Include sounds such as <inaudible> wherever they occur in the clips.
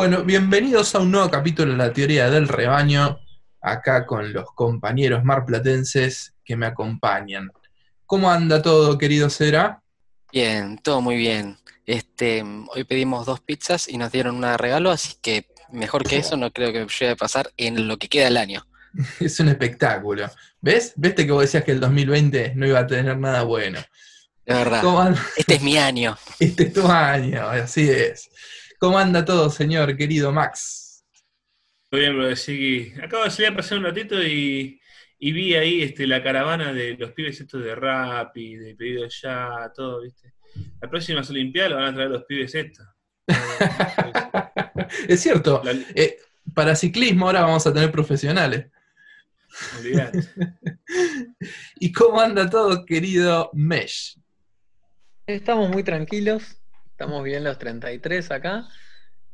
Bueno, bienvenidos a un nuevo capítulo de la teoría del rebaño, acá con los compañeros marplatenses que me acompañan. ¿Cómo anda todo, querido Cera? Bien, todo muy bien. Este, hoy pedimos dos pizzas y nos dieron una de regalo, así que mejor que eso no creo que llegue a pasar en lo que queda del año. <laughs> Es un espectáculo. ¿Ves? ¿Viste que vos decías que el 2020 no iba a tener nada bueno? De verdad. Este es mi año. <laughs> Este es tu año, así es. ¿Cómo anda todo, señor querido Max? Muy bien, bro, sí. Acabo de salir a pasar un ratito y, vi ahí este, la caravana de los pibes estos de rap y de pedido ya, todo, ¿viste? La próxima Olimpiadas la van a traer los pibes estos. <laughs> es cierto. Eh, para ciclismo ahora vamos a tener profesionales. <laughs> ¿Y cómo anda todo, querido Mesh? Estamos muy tranquilos. Estamos bien los 33 acá.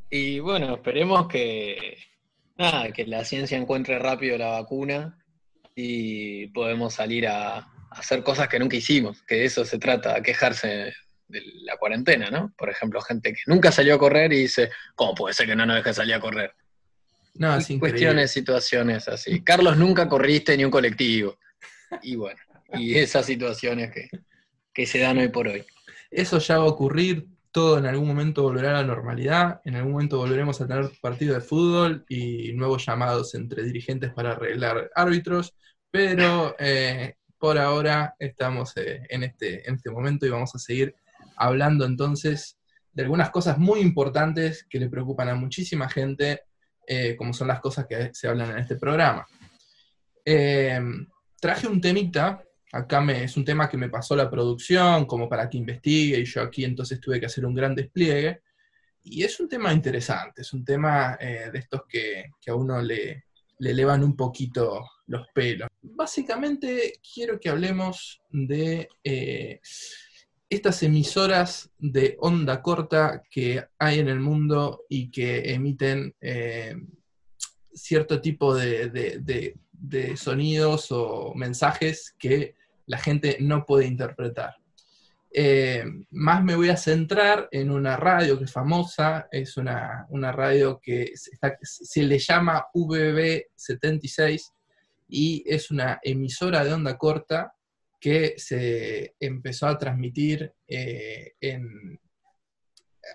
Y bueno, esperemos que, nada, que la ciencia encuentre rápido la vacuna y podemos salir a, hacer cosas que nunca hicimos, que de eso se trata, a quejarse de la cuarentena, ¿no? Por ejemplo, gente que nunca salió a correr y dice, ¿cómo puede ser que no nos deje salir a correr? No, es Cuestiones, situaciones así. Carlos, nunca corriste ni un colectivo. Y bueno, y esas situaciones que, que se dan hoy por hoy. Eso ya va a ocurrir todo en algún momento volverá a la normalidad, en algún momento volveremos a tener partidos de fútbol y nuevos llamados entre dirigentes para arreglar árbitros, pero eh, por ahora estamos eh, en, este, en este momento y vamos a seguir hablando entonces de algunas cosas muy importantes que le preocupan a muchísima gente, eh, como son las cosas que se hablan en este programa. traje un temita acá me, es un tema que me pasó la producción, como para que investigue, y yo aquí entonces tuve que hacer un gran despliegue. Y es un tema interesante, es un tema eh, de estos que, a uno le, le, elevan un poquito los pelos. Básicamente quiero que hablemos de eh, estas emisoras de onda corta que hay en el mundo y que emiten eh, cierto tipo de sonidos o mensajes que la gente no puede interpretar. Eh, más me voy a centrar en una radio que es famosa, es una, radio que se le llama VB76 y es una emisora de onda corta que se empezó a transmitir eh,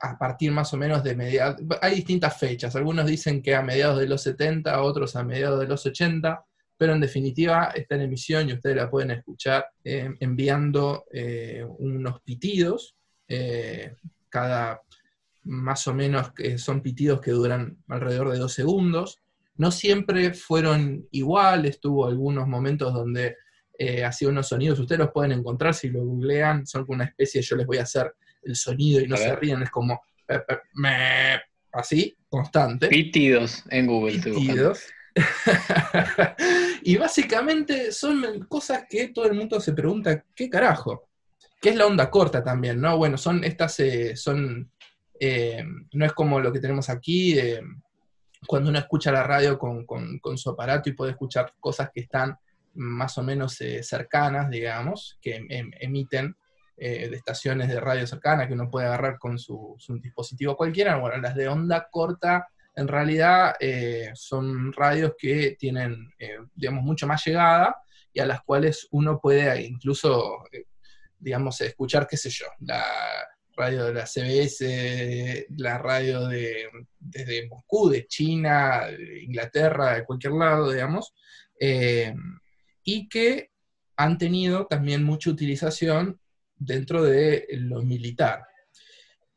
a partir más o menos de mediados, hay distintas fechas, algunos dicen que a mediados de los 70, otros a mediados de los 80, pero en definitiva está en emisión y ustedes la pueden escuchar eh, enviando eh, unos pitidos, eh, cada más o menos son pitidos que duran alrededor de dos segundos. No siempre fueron iguales, tuvo algunos momentos donde hacía unos sonidos, ustedes los pueden encontrar si lo googlean, son una especie, yo les voy a hacer el sonido y no se ríen, es como así, constante. Pitidos en Google. Pitidos. <laughs> y básicamente son cosas que todo el mundo se pregunta, ¿qué carajo? ¿Qué es la onda corta también? ¿no? Bueno, son estas, eh, son, eh, no es como lo que tenemos aquí, cuando uno escucha la radio con, su aparato y puede escuchar cosas que están más o menos eh, cercanas, digamos, que em, em, emiten de estaciones de radio cercanas que uno puede agarrar con su, su dispositivo cualquiera. Bueno, las de onda corta en realidad eh, son radios que tienen, eh, digamos, mucho más llegada y a las cuales uno puede incluso, eh, digamos, escuchar, qué sé yo, la radio de la CBS, la radio de, desde Moscú, de China, de Inglaterra, de cualquier lado, digamos, y que han tenido también mucha utilización dentro de lo militar.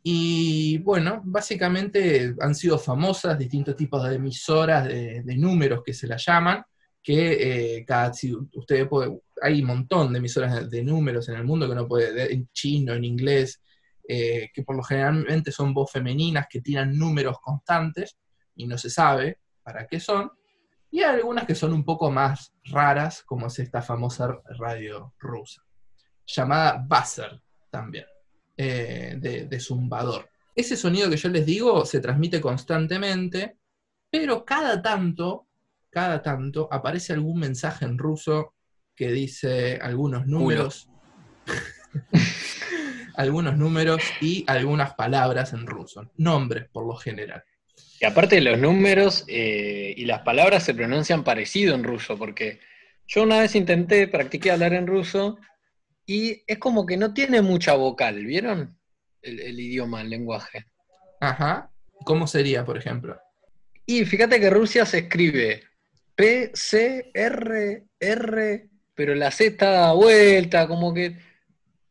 Y bueno, básicamente han sido famosas distintos tipos de emisoras de, números que se las llaman, que eh, cada, si ustedes puede, hay un montón de emisoras de, números en el mundo que uno puede, en chino, en inglés, eh, que por lo generalmente son voz femeninas que tiran números constantes y no se sabe para qué son. Y hay algunas que son un poco más raras, como es esta famosa radio rusa, llamada Buzzer también. Eh, de, zumbador. Ese sonido que yo les digo se transmite constantemente, pero cada tanto, cada tanto aparece algún mensaje en ruso que dice algunos números. <laughs> algunos números y algunas palabras en ruso, nombres por lo general. Y aparte los números eh, y las palabras se pronuncian parecido en ruso, porque yo una vez intenté, practiqué hablar en ruso y es como que no tiene mucha vocal, ¿vieron? El, el idioma, el lenguaje. Ajá. ¿Cómo sería, por ejemplo? Y fíjate que Rusia se escribe P, C, R, R, pero la C está dada vuelta, como que,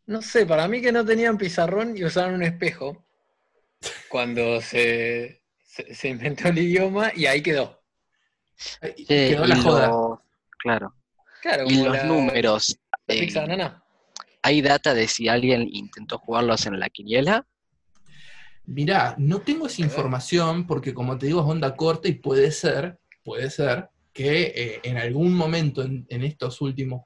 no sé, para mí que no tenían pizarrón y usaron un espejo cuando se, se, se inventó el idioma y ahí quedó. Sí, Quedó la joda. lo- claro. Claro, Y los la- números. la eh. ¿Hay data de si alguien intentó jugarlos en la quiniela? Mirá, no tengo esa información porque como te digo es onda corta y puede ser, puede ser que eh, en algún momento en, en estos últimos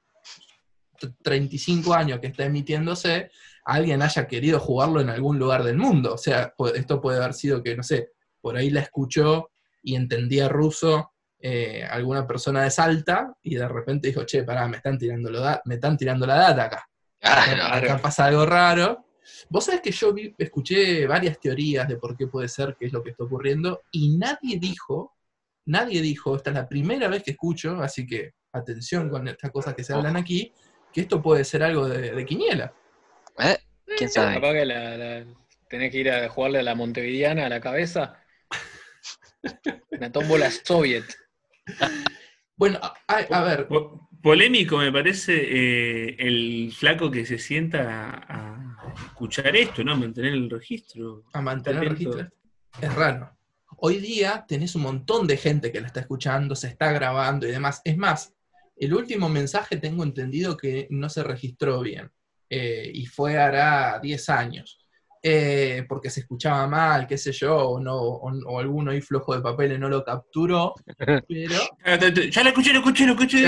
t- 35 años que está emitiéndose, alguien haya querido jugarlo en algún lugar del mundo. O sea, esto puede haber sido que, no sé, por ahí la escuchó y entendía ruso eh, alguna persona de Salta y de repente dijo, che, pará, me están tirando, lo da- me están tirando la data acá. Acá, acá pasa algo raro. Vos sabés que yo vi- escuché varias teorías de por qué puede ser, qué es lo que está ocurriendo, y nadie dijo, nadie dijo, esta es la primera vez que escucho, así que atención con estas cosas que se hablan aquí, que esto puede ser algo de, de quiniela. ¿Eh? ¿Quién sabe? Capaz que la, la- tenés que ir a jugarle a la montevideana a la cabeza. <laughs> Una tómbola soviet. Bueno, a, a- a ver, Polémico me parece eh, el flaco que se sienta a, a escuchar esto, ¿no? Mantener el registro. a mantener el registro es raro. Hoy día tenés un montón de gente que la está escuchando, se está grabando y demás. Es más, el último mensaje tengo entendido que no se registró bien. eh, y fue hará 10 años. Eh, porque se escuchaba mal, qué sé yo, o, no, o, o alguno ahí flojo de papeles no lo capturó. <laughs> Pero te- Ya lo escuché, lo escuché, lo escuché.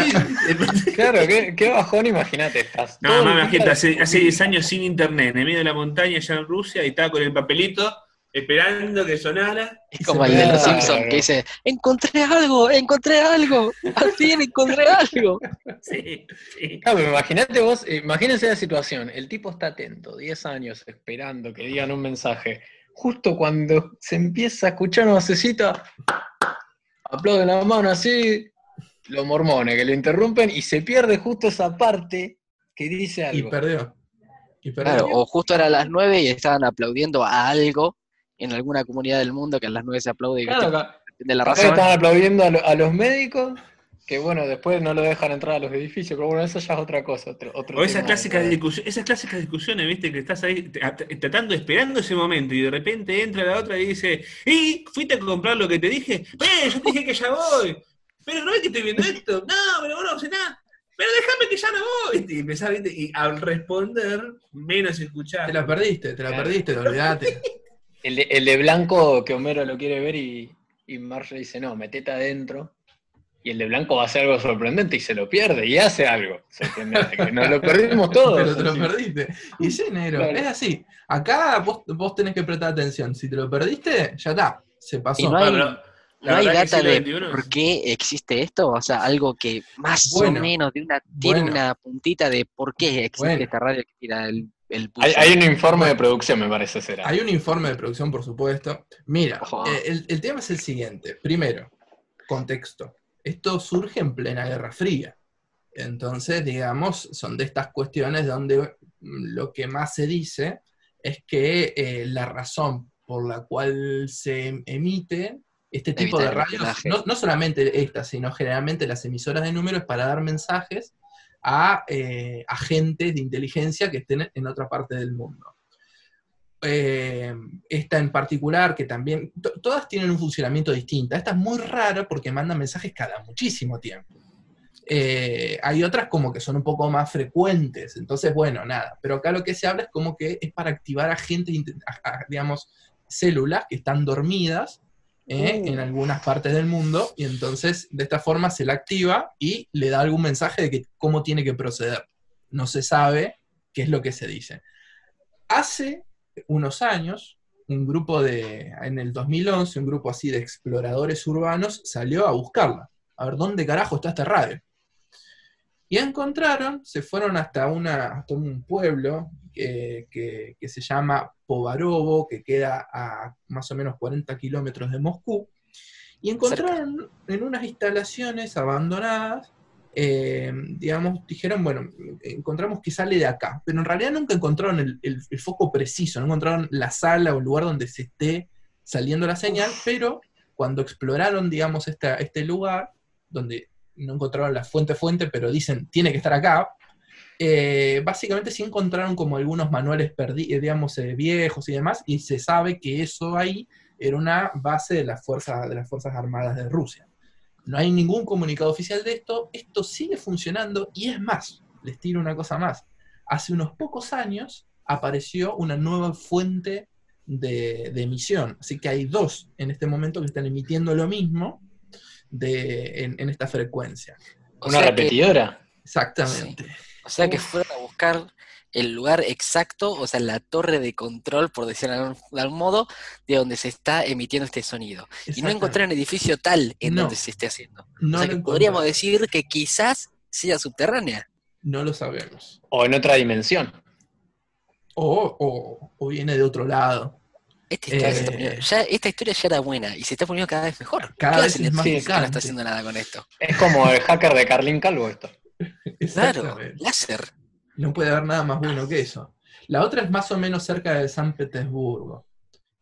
Claro, <laughs> qué, qué bajón, imagínate, estás. No, día imagínate, hace, hace 10 escuchando. años sin internet, en el medio de la montaña, allá en Rusia, y estaba con el papelito, esperando que sonara. Es como el de los. Simpsons que dice, encontré algo, encontré algo, al fin encontré algo. <laughs> Sí, sí. Claro, pero imagínate vos, eh, imagínense la situación. El tipo está atento, 10 años esperando que digan un mensaje. Justo cuando se empieza a escuchar una vocecita, aplauden la mano así, los mormones que lo interrumpen y se pierde justo esa parte que dice y algo. perdió. Y perdió. Claro, o justo era las 9 y estaban aplaudiendo a algo en alguna comunidad del mundo que a las 9 se aplaude y Claro, de la razón. están aplaudiendo a, lo- a los médicos, que bueno, después no lo dejan entrar a los edificios, pero bueno, eso ya es otra cosa. Otro, otro O esas clásicas, discusiones, esas clásicas discusiones, viste, que estás ahí tratando, esperando ese momento, y de repente entra la otra y dice, ¿y fuiste a comprar lo que te dije? ¡Eh, yo te dije que ya voy! Pero no es que estoy viendo esto. No, pero vos no sé nada. Pero déjame que ya no voy. Y empezás, viste, y al responder, menos escuchás. Te la perdiste, te la perdiste, olvidate. <laughs> El de, el de blanco que Homero lo quiere ver y, y Marge le dice, no, metete adentro. Y el de blanco va a hacer algo sorprendente y se lo pierde y hace algo sorprendente. que nos lo <laughs> perdimos todos. Pero te lo así. perdiste. Y sí, negro, Claro. es así. Acá vos, vos tenés que prestar atención. Si te lo perdiste, ya está, se pasó. Y no hay, Ah, pero la ¿no hay verdad que data de por qué existe esto, o sea, algo que más Bueno, o menos de una, tiene bueno. una puntita de por qué existe Bueno. esta radio que tira el, el Hay, un informe de producción, me parece será. Hay un informe de producción, por supuesto. Mira, eh, el, el tema es el siguiente. Primero, contexto. Esto surge en plena Guerra Fría. Entonces, digamos, son de estas cuestiones donde mm, lo que más se dice es que eh, la razón por la cual se emite este tipo Evitar de radios, no, no solamente estas, sino generalmente las emisoras de números para dar mensajes a eh, agentes de inteligencia que estén en otra parte del mundo. Eh, esta en particular, que también, to- todas tienen un funcionamiento distinto. Esta es muy rara porque manda mensajes cada muchísimo tiempo. Eh, hay otras como que son un poco más frecuentes, entonces, bueno, nada. Pero acá lo que se habla es como que es para activar agentes, a- a- digamos, células que están dormidas eh, Uh. en algunas partes del mundo, y entonces de esta forma se la activa y le da algún mensaje de que cómo tiene que proceder. No se sabe qué es lo que se dice. Hace unos años, un grupo de, en el 2011, un grupo así de exploradores urbanos salió a buscarla, a ver dónde carajo está esta radio. Y encontraron, se fueron hasta, una, hasta un pueblo que, que- que se llama Povarovo, que queda a más o menos 40 kilómetros de Moscú, y encontraron en unas instalaciones abandonadas, eh, digamos, dijeron, bueno, encontramos que sale de acá, pero en realidad nunca encontraron el, el- el foco preciso, no encontraron la sala o el lugar donde se esté saliendo la señal, pero cuando exploraron, digamos, esta- este lugar, donde no encontraron la fuente fuente, pero dicen, tiene que estar acá, eh, básicamente sí encontraron como algunos manuales perdidos, digamos, eh, viejos y demás, y se sabe que eso ahí era una base de las fuerzas, de las fuerzas armadas de Rusia. No hay ningún comunicado oficial de esto, esto sigue funcionando y es más, les tiro una cosa más. Hace unos pocos años apareció una nueva fuente de, de emisión, así que hay dos en este momento que están emitiendo lo mismo de, en, en esta frecuencia. O Una que- repetidora. Exactamente. O sea que fueron a buscar el lugar exacto, o sea, la torre de control, por decirlo de algún, de algún modo, de donde se está emitiendo este sonido. Y no encontraron edificio tal en No. donde se esté haciendo. No o sea que podríamos decir que quizás sea subterránea. No lo sabemos. O en otra dimensión. O, o- o viene de otro lado. Esta historia, se Eh. está poniendo- ya, esta historia ya era buena y se está poniendo cada vez mejor. Cada ¿Qué vez es más que no está haciendo nada con esto? Es como el hacker de Carlin Calvo esto. <laughs> Claro, láser. No puede haber nada más bueno que eso. La otra es más o menos cerca de San Petersburgo.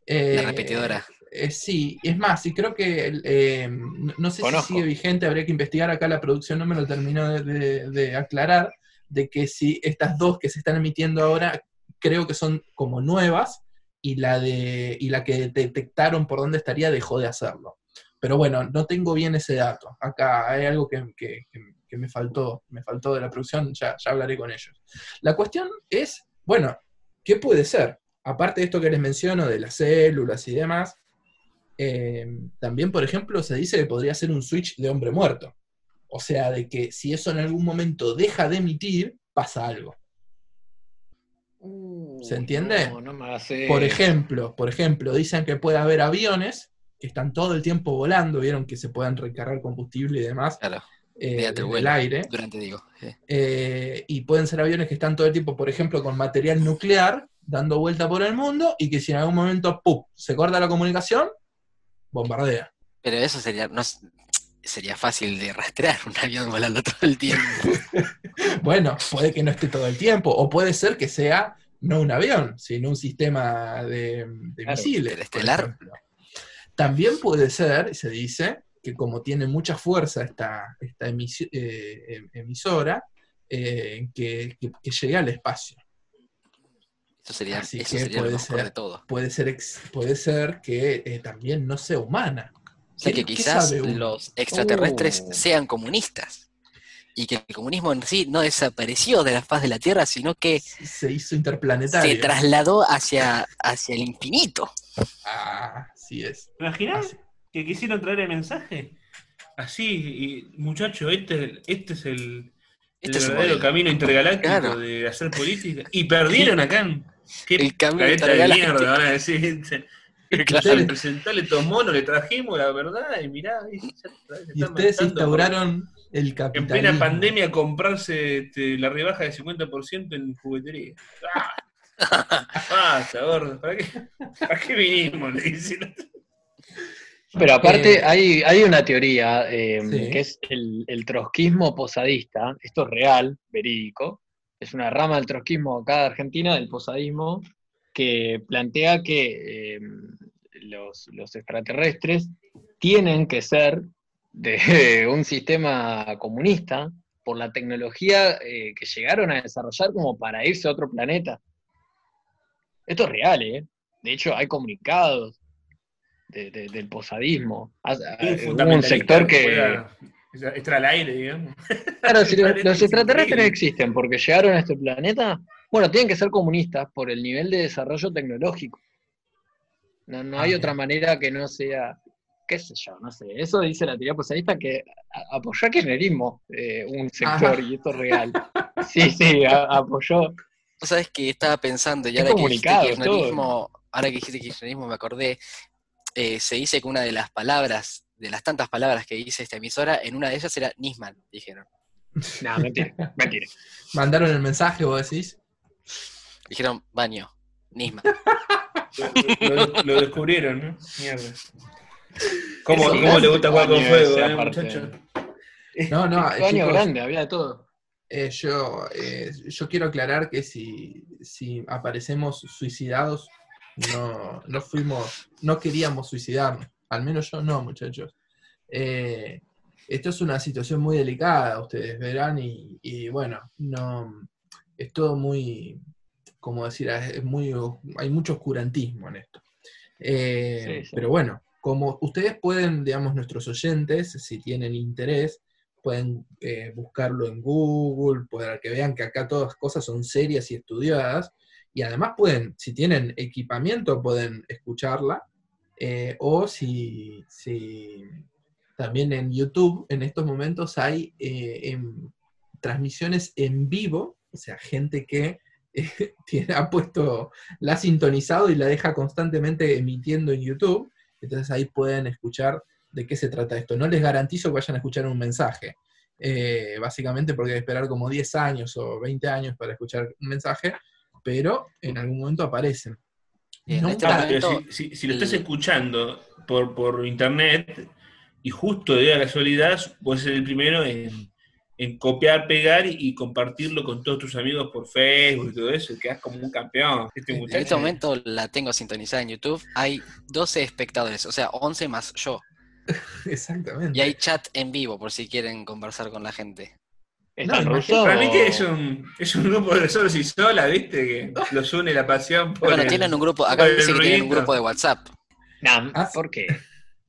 Eh, La repetidora. eh, sí, es más, y creo que eh, no, no sé Conozco. si sigue vigente, habría que investigar acá, la producción no me lo terminó de, de- de aclarar, de que si estas dos que se están emitiendo ahora, creo que son como nuevas, y la, de, y la que detectaron por dónde estaría dejó de hacerlo. Pero bueno, no tengo bien ese dato. Acá hay algo que, que- me faltó, me faltó de la producción, ya, ya hablaré con ellos. La cuestión es, bueno, ¿qué puede ser? Aparte de esto que les menciono, de las células y demás, eh, también, por ejemplo, se dice que podría ser un switch de hombre muerto. O sea, de que si eso en algún momento deja de emitir, pasa algo. ¿Se entiende? No, no me hagas eso. Por ejemplo, por ejemplo, dicen que puede haber aviones que están todo el tiempo volando, vieron que se puedan recargar combustible y demás Claro, eh, vuelo. aire. durante digo. sí. Eh, y pueden ser aviones que están todo el tiempo, por ejemplo, con material nuclear, dando vuelta por el mundo, y que si en algún momento ¡pum! se corta la comunicación, bombardea. Pero eso sería, no, sería fácil de rastrear un avión volando todo el tiempo. <laughs> Bueno, puede que no esté todo el tiempo, o puede ser que sea no un avión, sino un sistema de, de Claro, misiles. ejemplo. También puede ser, se dice, que como tiene mucha fuerza esta, eh, em- emisora, eh, que, que- que llegue al espacio. Eso sería, Así eso que sería lo puede mejor ser. de todo. Puede ser, ex- puede ser que eh, también no sea humana. O sea ¿Qué- que quizás los extraterrestres Oh. sean comunistas. Y que el comunismo en sí no desapareció de la faz de la Tierra, sino que Se hizo interplanetario. se trasladó hacia, hacia el infinito. Ah, sí es. ¿Te imaginas Así. que quisieron traer el mensaje? Así, y, muchacho, este, este es el, el Este es un verdadero modelo. camino intergaláctico Claro. de hacer política. Y perdieron acá. en- ¿Qué El camino careta de intergaláctico. mierda van a decir? <laughs> Claro. Presentarle estos monos, le trajimos la verdad y mirá, y, ya Y ustedes instauraron el En capitalismo. plena pandemia comprarse este, la rebaja de 50% en juguetería. ¡Ah! <laughs> Basta, gordo. ¿Para qué, ¿Para qué vinimos? Le dicen. Pero aparte Eh, hay, hay una teoría eh, Sí. que es el, el trotskismo posadista. Esto es real, verídico. Es una rama del trotskismo acá de Argentina, del posadismo, que plantea que eh, los, los extraterrestres tienen que ser de <laughs> un sistema comunista por la tecnología eh, que llegaron a desarrollar como para irse a otro planeta. Esto es real, ¿eh? De hecho, hay comunicados de- de- del posadismo. Hay hubo un sector que... estar al aire, digamos. Claro, si <laughs> los, extraterrestres existen porque llegaron a este planeta, bueno, tienen que ser comunistas por el nivel de desarrollo tecnológico. No, no Ah, hay bien. otra manera que no sea, qué sé yo, no sé. Eso dice la teoría posadista que apoyó a kirchnerismo eh, un sector, Ajá. y esto es real. <laughs> Sí, sí, a- apoyó. Vos sabés que estaba pensando, y ahora que kirchnerismo, ahora que dijiste kirchnerismo me acordé, eh, se dice que una de las palabras, de las tantas palabras que dice esta emisora, en una de ellas era Nisman, dijeron. No, mentira, mentira. <laughs> Mandaron el mensaje, vos decís. Dijeron, baño, Nisma. Lo, lo- lo descubrieron, ¿no? Mierda. ¿Cómo, cómo le gusta jugar con fuego, eh, muchacho? No, no, Baño chicos, grande, había de todo. eh, yo, eh, yo quiero aclarar que si, si aparecemos suicidados, no, no fuimos, no queríamos suicidarnos. Al menos yo no, muchachos. Eh, esto es una situación muy delicada, ustedes verán, y, y bueno, no es todo muy, como decir, es muy, hay mucho oscurantismo en esto. Eh, Sí, sí. Pero bueno, como ustedes pueden, digamos, nuestros oyentes, si tienen interés, pueden eh, buscarlo en Google, para que vean que acá todas las cosas son serias y estudiadas, y además pueden, si tienen equipamiento, pueden escucharla, eh, o si, si también en YouTube en estos momentos hay transmisiones en vivo, o sea, gente que eh, <laughs> tiene, ha puesto, la ha sintonizado y la deja constantemente emitiendo en YouTube, entonces ahí pueden escuchar de qué se trata esto. No les garantizo que vayan a escuchar un mensaje, eh, básicamente porque hay que esperar como 10 años o 20 años para escuchar un mensaje, pero en algún momento aparecen. Bien, No en este momento, pero si, si- si lo estás el- escuchando por, por internet y justo de la casualidad, puedes ser el primero en, en copiar, pegar y, y compartirlo con todos tus amigos por Facebook y todo eso, y quedas como un campeón. Este En este momento la tengo sintonizada en YouTube. Hay 12 espectadores, o sea, 11 más yo. <laughs> Exactamente. Y hay chat en vivo por si quieren conversar con la gente. ¿Está No, ruso? Para mí o- que es un, es un grupo de solos y solas, ¿viste? Que los une la pasión por Bueno, el- tienen un grupo, acá dice que tienen un grupo de WhatsApp. Nah, Ah, ¿Por qué?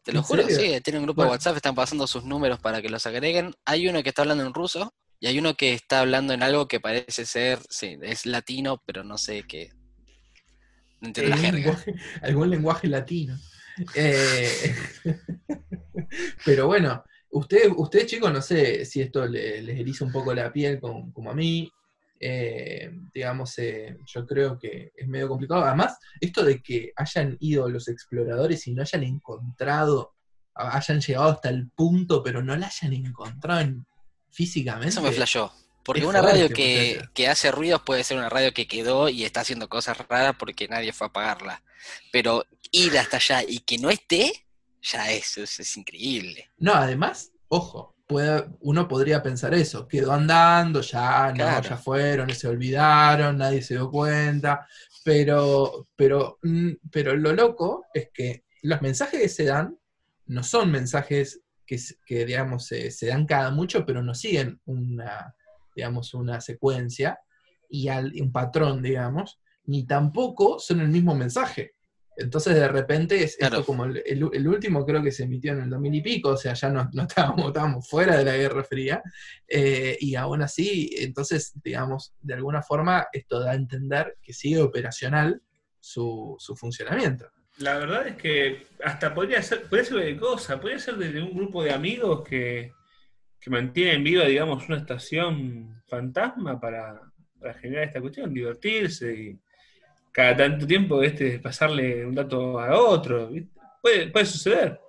Te lo ¿En juro, serio? sí, tienen un grupo de. WhatsApp, están pasando sus números para que los agreguen. Hay uno que está hablando en ruso y hay uno que está hablando en algo que parece ser, sí, es latino, pero no sé qué. No entiendo la algún jerga. lenguaje, <laughs> algún lenguaje latino. Eh, <laughs> pero bueno, usted, usted chicos, no sé si esto le- les eriza un poco la piel como, como a mí. Eh, digamos, eh, yo creo que es medio complicado. Además, esto de que hayan ido los exploradores y no hayan encontrado, hayan llegado hasta el punto, pero no la hayan encontrado en- físicamente. Eso me flashó. Porque una radio que, que hace ruidos puede ser una radio que quedó y está haciendo cosas raras porque nadie fue a apagarla. Pero ir hasta allá y que no esté, ya es, es, es increíble. No, además, ojo, puede, uno podría pensar eso, quedó andando, ya, no, Claro. ya fueron, se olvidaron, nadie se dio cuenta, pero, pero, mm, pero lo loco es que los mensajes que se dan no son mensajes que, que digamos, se, se dan cada mucho, pero no siguen una, digamos, una secuencia y al- un patrón, digamos, ni tampoco son el mismo mensaje. Entonces de repente es Claro. esto como el, el- el último creo que se emitió en el 2000 y pico, o sea, ya no, no estábamos, estábamos fuera de la Guerra Fría, eh, y aún así, entonces, digamos, de alguna forma esto da a entender que sigue operacional su, su funcionamiento. La verdad es que hasta podría ser, podría ser de cosa, podría ser de, de un grupo de amigos que, que mantienen viva, digamos, una estación fantasma para, para generar esta cuestión, divertirse y cada tanto tiempo este, pasarle un dato a otro. ¿viste? Puede, puede suceder.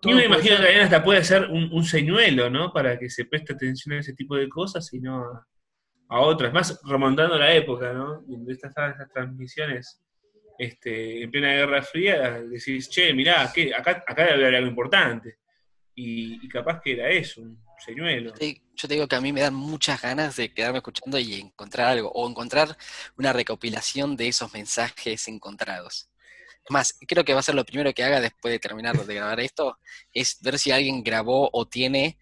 Todo Yo me imagino que también hasta puede ser un, un señuelo, ¿no? Para que se preste atención a ese tipo de cosas y no a, a otras. Más remontando la época, ¿no? Donde estas, estas transmisiones este, en plena Guerra Fría, decís, che, mirá, ¿qué? Acá, acá debe haber algo importante. Y, y capaz que era eso, un señuelo. Sí, Yo te digo que a mí me dan muchas ganas de quedarme escuchando y encontrar algo, o encontrar una recopilación de esos mensajes encontrados. Más, creo que va a ser lo primero que haga después de terminar de grabar esto, es ver si alguien grabó o tiene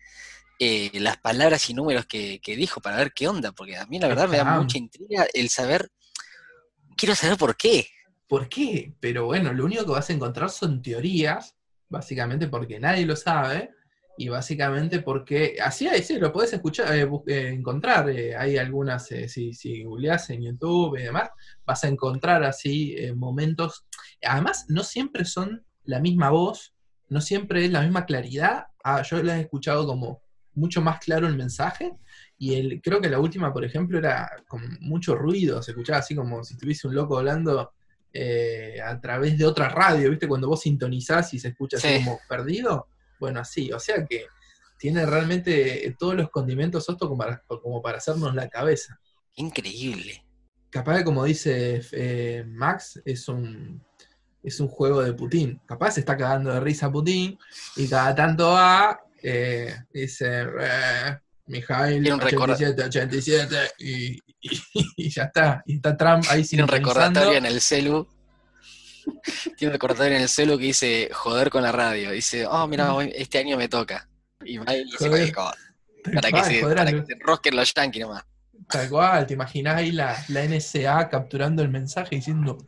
eh, las palabras y números que, que dijo para ver qué onda, porque a mí la verdad me da mucha intriga el saber, quiero saber por qué. ¿Por qué? Pero bueno, lo único que vas a encontrar son teorías, básicamente porque nadie lo sabe, y básicamente porque, así es, sí, lo podés escuchar, eh, eh, encontrar, eh, hay algunas, eh, si, si googleás en YouTube y demás, vas a encontrar así eh, momentos, además no siempre son la misma voz, no siempre es la misma claridad, Ah, yo las he escuchado como mucho más claro el mensaje, y el, creo que la última, por ejemplo, era con mucho ruido, se escuchaba así como si estuviese un loco hablando eh, a través de otra radio, ¿viste? Cuando vos sintonizás y se escucha así Sí. como perdido. Bueno, así, o sea que tiene realmente todos los condimentos Soto como para, como para hacernos la cabeza. Increíble. Capaz que como dice eh, Max, es un, es un juego de Putin. Capaz se está cagando de risa Putin y cada tanto va, eh, dice, eh, Mijail, Tiene un record- 87, 87, y, y- y ya está. Y está Trump ahí Tiene un recordatorio en el celu. <laughs> Tiene un recordatorio en el celu que dice joder con la radio. Dice, oh, mira, este año me toca. Y va y dice Joder. cualquier cosa. Para que, se, para que se enrosquen los yankees nomás. Tal cual, te imaginás ahí la, la NSA capturando el mensaje diciendo,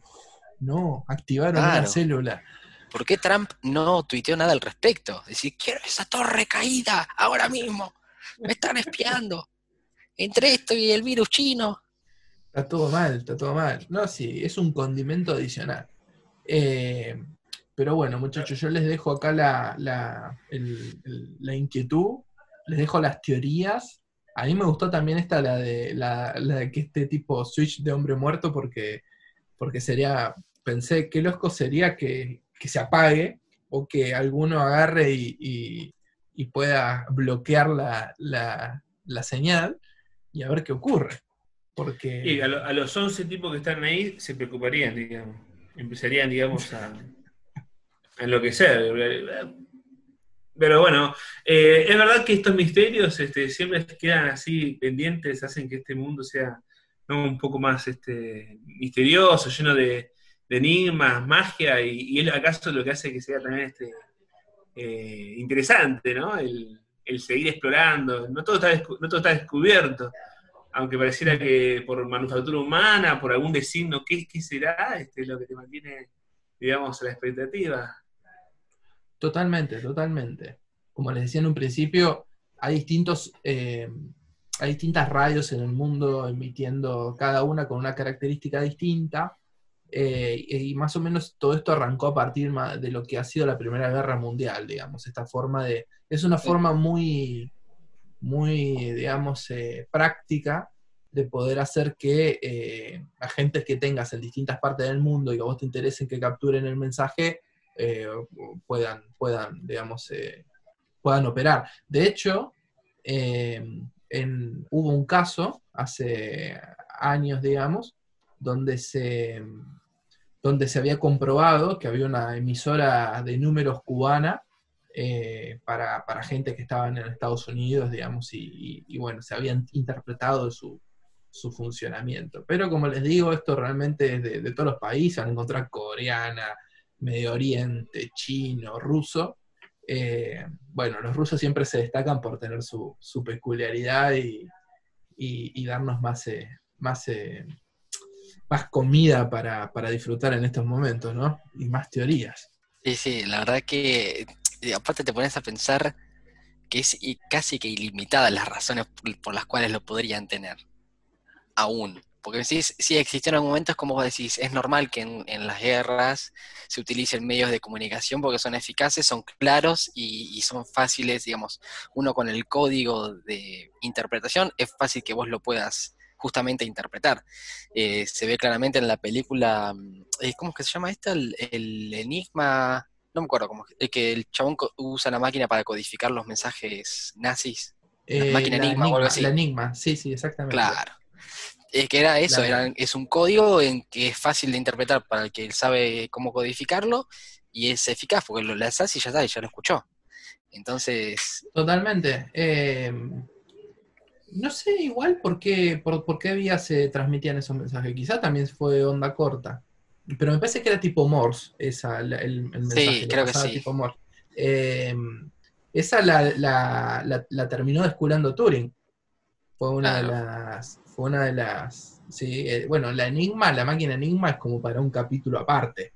no, activaron una Claro. célula. ¿Por qué Trump no tuiteó nada al respecto? Decir, quiero esa torre caída ahora mismo. Me están espiando. Entre esto y el virus chino. Está todo mal, está todo mal. No, sí, es un condimento adicional. Eh, pero bueno, muchachos, yo les dejo acá la, la, la inquietud, les dejo las teorías. A mí me gustó también esta, la de, la, de que este tipo switch de hombre muerto, porque, porque sería, pensé, qué loco sería que, que se apague o que alguno agarre y, y- pueda bloquear la, señal y a ver qué ocurre. Porque... A, a los 11 tipos que están ahí se preocuparían, digamos. Empezarían, digamos, a, a enloquecer. Pero bueno, eh, es verdad que estos misterios este, siempre quedan así pendientes, hacen que este mundo sea ¿no? un poco más este, misterioso, lleno de, de enigmas, magia, y, y es acaso lo que hace que sea también este, eh, interesante, ¿no? El, el seguir explorando. No todo, está no todo está descubierto aunque pareciera que por manufactura humana, por algún designo, ¿qué, qué será? Este, lo que te mantiene, digamos, a la expectativa. Totalmente, totalmente. Como les decía en un principio, hay distintos, eh, hay distintas radios en el mundo emitiendo cada una con una característica distinta. eh, y más o menos todo esto arrancó a partir de lo que ha sido la Primera Guerra Mundial, digamos, esta forma de... Es una forma muy, muy, digamos, eh, práctica de poder hacer que eh, agentes que tengas en distintas partes del mundo y que a vos te interesen que capturen el mensaje, eh, puedan, puedan, digamos, puedan operar. De hecho, hubo un caso hace años, digamos, donde se, donde se había comprobado que había una emisora de números cubana eh, para, para gente que estaban en Estados Unidos, digamos, y, bueno, se habían interpretado su, su funcionamiento. Pero como les digo, esto realmente es de, todos los países, van a encontrar coreana, Medio Oriente, chino, ruso. Eh, bueno, los rusos siempre se destacan por tener su, su peculiaridad y, y- darnos más, eh, más, más comida para, para disfrutar en estos momentos, ¿no? Y más teorías. Sí, sí, la verdad que aparte te pones a pensar que es casi que ilimitadas las razones por, las cuales lo podrían tener. Aún. Porque sí, sí existieron momentos, como vos decís, es normal que en, las guerras se utilicen medios de comunicación porque son eficaces, son claros y, son fáciles, digamos, uno con el código de interpretación es fácil que vos lo puedas justamente interpretar. Eh, se ve claramente en la película, mm, eh, ¿cómo es que se llama esta? El enigma, no me acuerdo cómo, es que el chabón usa la máquina para codificar los mensajes nazis. Eh, máquina Enigma o algo así. La Enigma, sí, sí, exactamente. Claro. Es que era eso, era- es un código en que es fácil de interpretar para el que sabe cómo codificarlo y es eficaz porque lo lanzás y ya está, y ya lo escuchó. Entonces, Totalmente. Eh, no sé igual por qué, por, por qué vía se transmitían esos mensajes. Quizá también fue onda corta. Pero me parece que era tipo Morse, esa, la- el, el mensaje. lo creo que sí. tipo Morse. Eh, esa la, la- terminó desculando Turing. Fue una de las. Fue una de las. Sí, eh, bueno, la Enigma, la máquina Enigma es como para un capítulo aparte.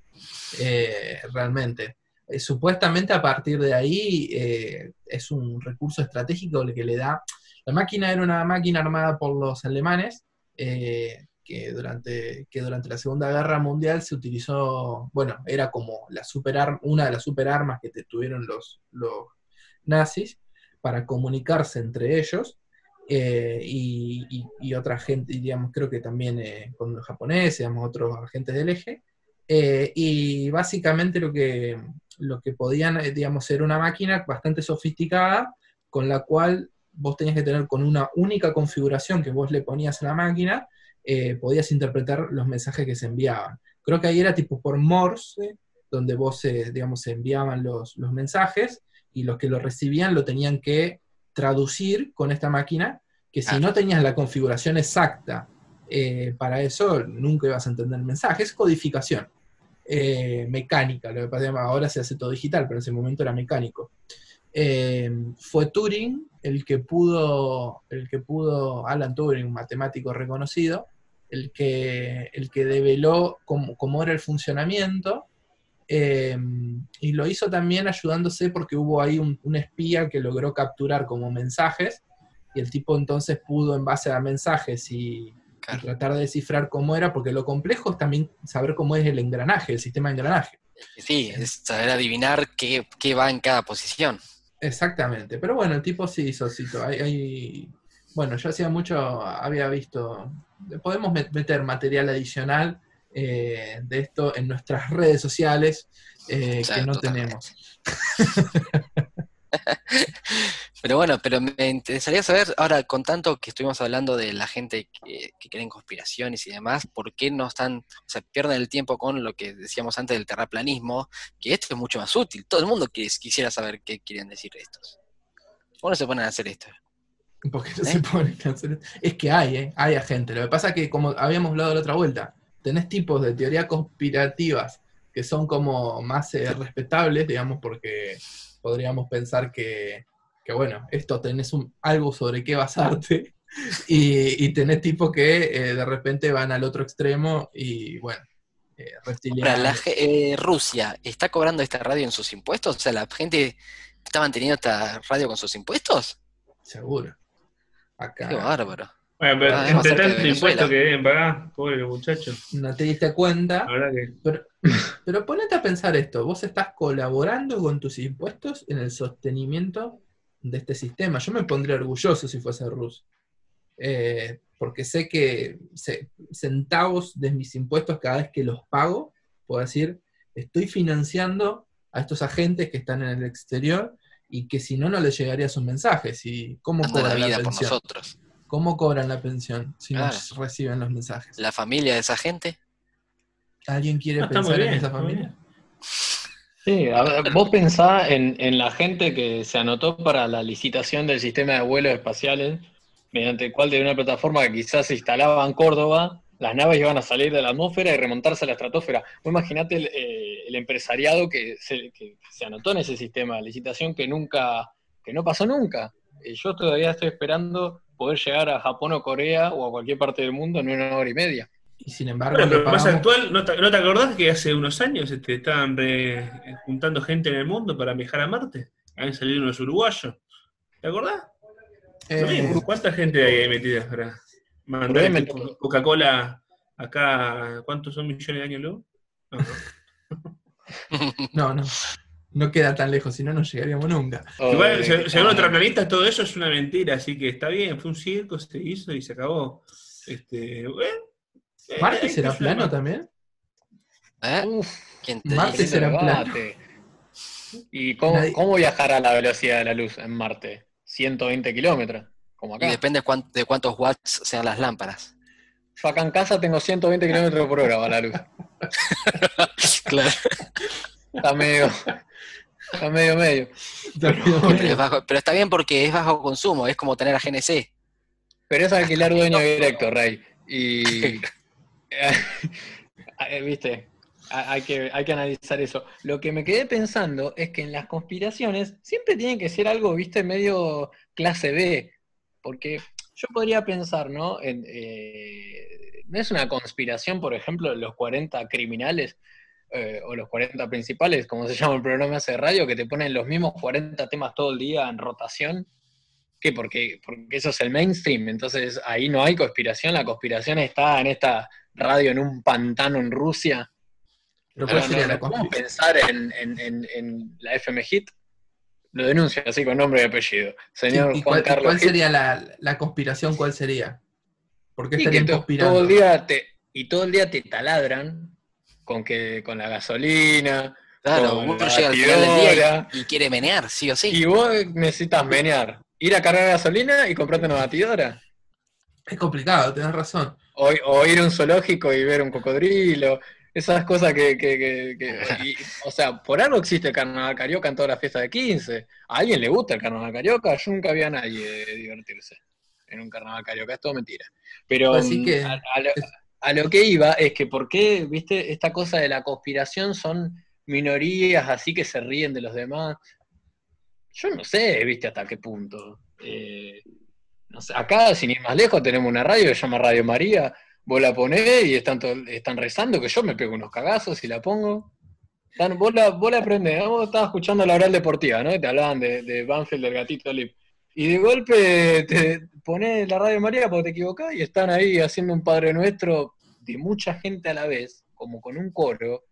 eh, realmente. Eh, supuestamente a partir de ahí eh, es un recurso estratégico el que le da. La máquina era una máquina armada por los alemanes eh, que, durante, que durante la Segunda Guerra Mundial se utilizó, bueno, era como la superar, una de las superarmas que tuvieron los, los nazis para comunicarse entre ellos. eh, y, y- y otra gente, digamos, creo que también eh, con los japoneses, digamos, otros agentes del eje, eh, y básicamente lo que, lo que podían, eh, digamos, ser una máquina bastante sofisticada con la cual vos tenías que tener con una única configuración que vos le ponías a la máquina, eh, podías interpretar los mensajes que se enviaban. Creo que ahí era tipo por Morse, donde vos, eh, digamos, se enviaban los, los mensajes y los que lo recibían lo tenían que traducir con esta máquina, que si no tenías la configuración exacta eh, para eso, nunca ibas a entender el mensaje. Es codificación eh, mecánica, lo que pasa ahora se hace todo digital, pero en ese momento era mecánico. Eh, fue Turing el que pudo, el que pudo, Alan Turing, un matemático reconocido, el que, el que develó cómo, cómo era el funcionamiento y lo hizo también ayudándose porque hubo ahí un, un, espía que logró capturar como mensajes y el tipo entonces pudo en base a mensajes y, tratar de descifrar cómo era, porque lo complejo es también saber cómo es el engranaje, el sistema de engranaje. Sí, es saber adivinar qué, va en cada posición. Exactamente, pero bueno, el tipo sí hizo hay, bueno, yo hacía mucho, había visto, podemos meter material adicional eh, de esto en nuestras redes sociales eh, que no tenemos. <laughs> Pero bueno, pero me interesaría saber, ahora con tanto que estuvimos hablando de la gente que, que cree en conspiraciones y demás, ¿por qué no están, o sea, pierden el tiempo con lo que decíamos antes del terraplanismo? Que esto es mucho más útil. Todo el mundo quisiera saber qué quieren decir estos. ¿Por qué no se ponen a hacer esto? Porque no se ¿Eh? ponen a hacer esto. Es que hay, ¿eh? hay gente. Lo que pasa es que, como habíamos hablado la otra vuelta, tenés tipos de teorías conspirativas que son como más eh, respetables, digamos, porque podríamos pensar que, bueno, esto tenés un, algo sobre qué basarte <laughs> y, y tenés tipos que eh, de repente van al otro extremo y bueno, eh, eh, Rusia está cobrando esta radio en sus impuestos, o sea, la gente está manteniendo esta radio con sus impuestos. Seguro. Acá. Qué bárbaro. Bueno, pero ah, entre tanto impuesto que deben pagar, pobre muchacho. No te diste cuenta. Pero, <laughs> pero ponete a pensar esto, vos estás colaborando con tus impuestos en el sostenimiento de este sistema. Yo me pondría orgulloso si fuese ruso. Eh, porque sé que centavos de mis impuestos cada vez que los pago, puedo decir, estoy financiando a estos agentes que están en el exterior y que si no, no les llegaría sus mensajes. ¿Y cómo cobran la, pensión? nosotros. ¿Cómo cobran la pensión si no reciben los mensajes? ¿La familia de esa gente? ¿Alguien quiere pensar en esa familia? Sí, vos pensás en, la gente que se anotó para la licitación del sistema de vuelos espaciales, mediante el cual de una plataforma que quizás se instalaba en Córdoba, las naves iban a salir de la atmósfera y remontarse a la estratosfera. Vos imaginate el, eh, empresariado que se, anotó en ese sistema de licitación que nunca, que no pasó nunca. Eh, yo todavía estoy esperando poder llegar a Japón o Corea o a cualquier parte del mundo en una hora y media. Y sin embargo. pero más actual, ¿no te, acordás que hace unos años este, estaban juntando gente en el mundo para viajar a Marte? Habían salido unos uruguayos. ¿Te acordás? Eh, ¿Cuánta gente hay ahí metida para mandar este Coca-Cola acá? ¿Cuántos son millones de años luego? No, no. <laughs> no. Queda tan lejos, si no, no llegaríamos nunca. Igual, según otros planetas, todo eso es una mentira, así que está bien, fue un circo, se hizo y se acabó. Este, bueno, ¿Marte será plano también? ¿Eh? Marte será plano. ¿Y cómo, viajar a la velocidad de la luz en Marte? 120 kilómetros, como acá. Y depende de cuántos watts sean las lámparas. Yo acá en casa tengo 120 kilómetros por hora a la luz. <laughs> claro. Está medio, está medio medio. Pero, está bien porque es bajo consumo, es como tener a GNC. Pero es alquilar dueño <laughs> directo, Rey. Y <laughs> Eh, viste, hay que, hay que analizar eso. Lo que me quedé pensando es que en las conspiraciones siempre tienen que ser algo, viste, medio clase B, porque yo podría pensar, ¿no? Eh, no es una conspiración, por ejemplo, de los 40 criminales eh, o los 40 principales, como se <laughs> llama el programa de radio, que te ponen los mismos 40 temas todo el día en rotación. ¿Qué? Porque, porque eso es el mainstream, entonces ahí no hay conspiración, la conspiración está en esta radio en un pantano en Rusia. Pero ¿cuál sería la ¿Podemos pensar en, la FM Hit? Lo denuncio así con nombre y apellido. Señor Juan cuál, Carlos. ¿Cuál sería la, conspiración? ¿Cuál sería? ¿Por qué estarían conspirando? Todo el día te, y todo el día te taladran con que con la gasolina, Claro, Con uno la llega al final del día y, y quiere menear, sí o sí. Y vos necesitas menear. Ir a cargar gasolina y comprarte una batidora. Es complicado, tenés razón. O, o ir a un zoológico y ver un cocodrilo. Esas cosas que. que- que- que- y- o sea, por algo existe el carnaval carioca en todas las fiestas de 15. ¿A alguien le gusta el carnaval carioca? Yo nunca vi a nadie divertirse en un carnaval carioca. Es todo mentira. Pero Así mm, que- a, a lo, a lo que iba es que, ¿por qué, viste, esta cosa de la conspiración son minorías así que se ríen de los demás? Yo no sé, viste, hasta qué punto. Eh, acá, sin ir más lejos, tenemos una radio que se llama Radio María. Vos la ponés y están, están rezando, que yo me pego unos cagazos y la pongo. Están- vos, la, vos la aprendés, vos estabas escuchando la oral deportiva, ¿no? Te hablaban de, de Banfield, del gatito Lip. Y de golpe te pones la Radio María porque te equivocás y están ahí haciendo un Padre Nuestro de mucha gente a la vez, como con un coro,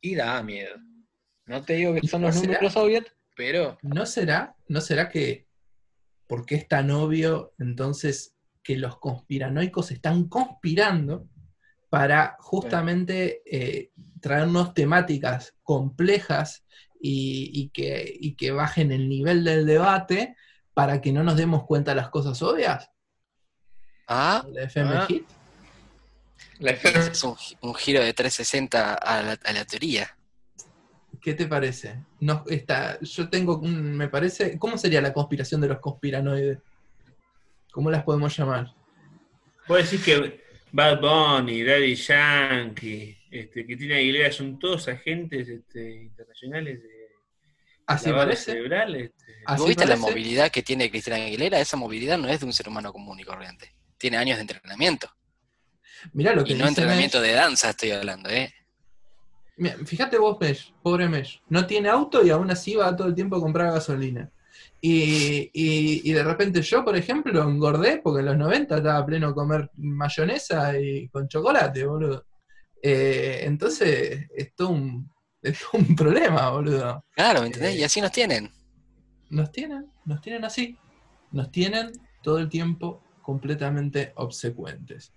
y da miedo. No te digo que son los ¿No será? números soviet, pero ¿No será, no será que, porque es tan obvio, entonces que los conspiranoicos están conspirando para justamente eh, traernos temáticas complejas y, y que, y que bajen el nivel del debate para que no nos demos cuenta de las cosas obvias? Ah, La FM Ah. Hit. la es un, gi- un giro de 360 a la, a la teoría. ¿Qué te parece? No, está, yo tengo, un- me parece, ¿cómo sería la conspiración de los conspiranoides? ¿Cómo las podemos llamar? Puedo decir que Bad Bunny, Daddy Yankee, este, Cristina Aguilera son todos agentes este, internacionales de ¿Así parece? cerebral. este. ¿Así ¿Vos viste la movilidad que tiene Cristina Aguilera? Esa movilidad no es de un ser humano común y corriente. Tiene años de entrenamiento. Mirá lo que Y no entrenamiento Mesh. de danza estoy hablando, ¿eh? Mira, fíjate vos, Mesh, pobre Mesh. No tiene auto y aún así va todo el tiempo a comprar gasolina. Y, y- y de repente yo, por ejemplo, engordé porque en los 90 estaba pleno comer mayonesa y con chocolate, boludo. Eh, entonces, es todo, un, es <laughs> un problema, boludo. Claro, ¿me entendés? Eh. Y así nos tienen. Nos tienen, nos tienen así. Nos tienen todo el tiempo completamente obsecuentes.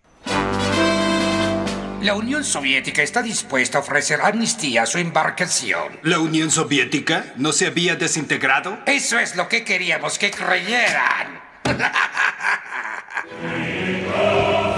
La Unión Soviética está dispuesta a ofrecer amnistía a su embarcación. ¿La Unión Soviética no se había desintegrado? Eso es lo que queríamos que creyeran. <laughs>